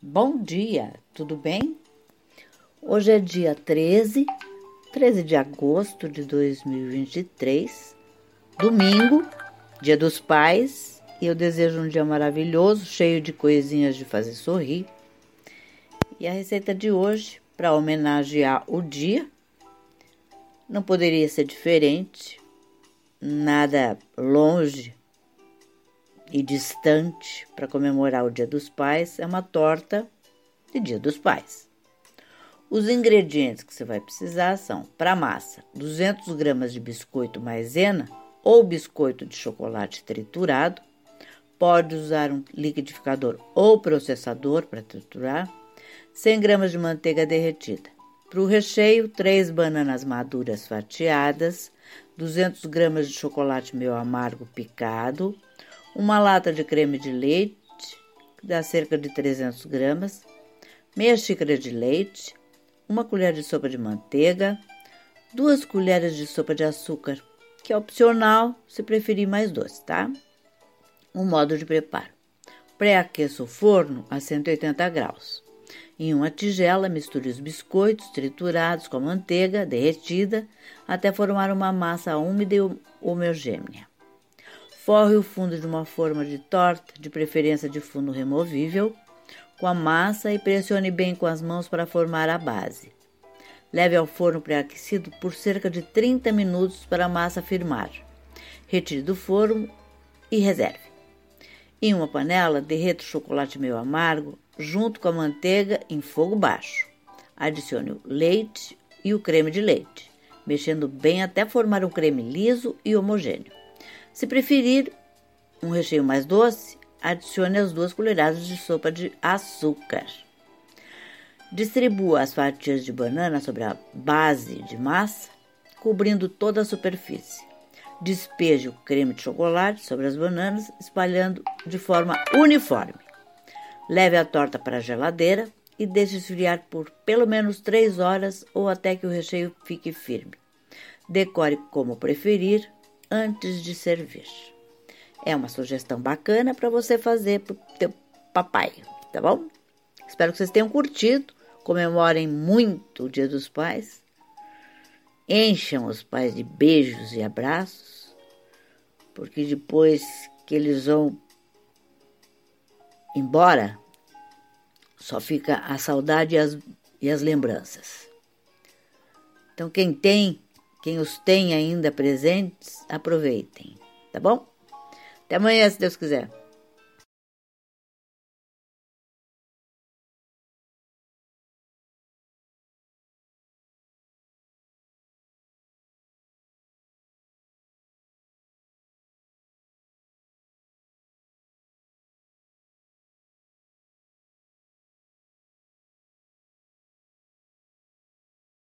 Bom dia, tudo bem? Hoje é dia 13, 13 de agosto de 2023, domingo, dia dos pais, e eu desejo um dia maravilhoso, cheio de coisinhas de fazer sorrir. E a receita de hoje, para homenagear o dia, não poderia ser diferente, nada longe e distante para comemorar o Dia dos Pais é uma torta de Dia dos Pais. Os ingredientes que você vai precisar são, para massa, 200 gramas de biscoito maisena ou biscoito de chocolate triturado. Pode usar um liquidificador ou processador para triturar. 100 gramas de manteiga derretida. Para o recheio, 3 bananas maduras fatiadas, 200 gramas de chocolate meio amargo picado, uma lata de creme de leite, que dá cerca de 300 gramas, meia xícara de leite, uma colher de sopa de manteiga, duas colheres de sopa de açúcar, que é opcional se preferir mais doce, tá? O modo de preparo. Pré-aqueça o forno a 180 graus. Em uma tigela, misture os biscoitos triturados com a manteiga derretida até formar uma massa úmida e homogênea. Forre o fundo de uma forma de torta, de preferência de fundo removível, com a massa e pressione bem com as mãos para formar a base. Leve ao forno pré-aquecido por cerca de 30 minutos para a massa firmar. Retire do forno e reserve. Em uma panela, derreta o chocolate meio amargo junto com a manteiga em fogo baixo. Adicione o leite e o creme de leite, mexendo bem até formar um creme liso e homogêneo. Se preferir um recheio mais doce, adicione as duas colheradas de sopa de açúcar. Distribua as fatias de banana sobre a base de massa, cobrindo toda a superfície. Despeje o creme de chocolate sobre as bananas, espalhando de forma uniforme. Leve a torta para a geladeira e deixe esfriar por pelo menos 3 horas ou até que o recheio fique firme. Decore como preferir, antes de servir. É uma sugestão bacana para você fazer para o teu papai, tá bom? Espero que vocês tenham curtido. Comemorem muito o Dia dos Pais. Encham os pais de beijos e abraços, porque depois que eles vão embora, só fica a saudade e as, e as lembranças. Então, quem tem quem os tem ainda presentes, aproveitem, tá bom? Até amanhã, se Deus quiser.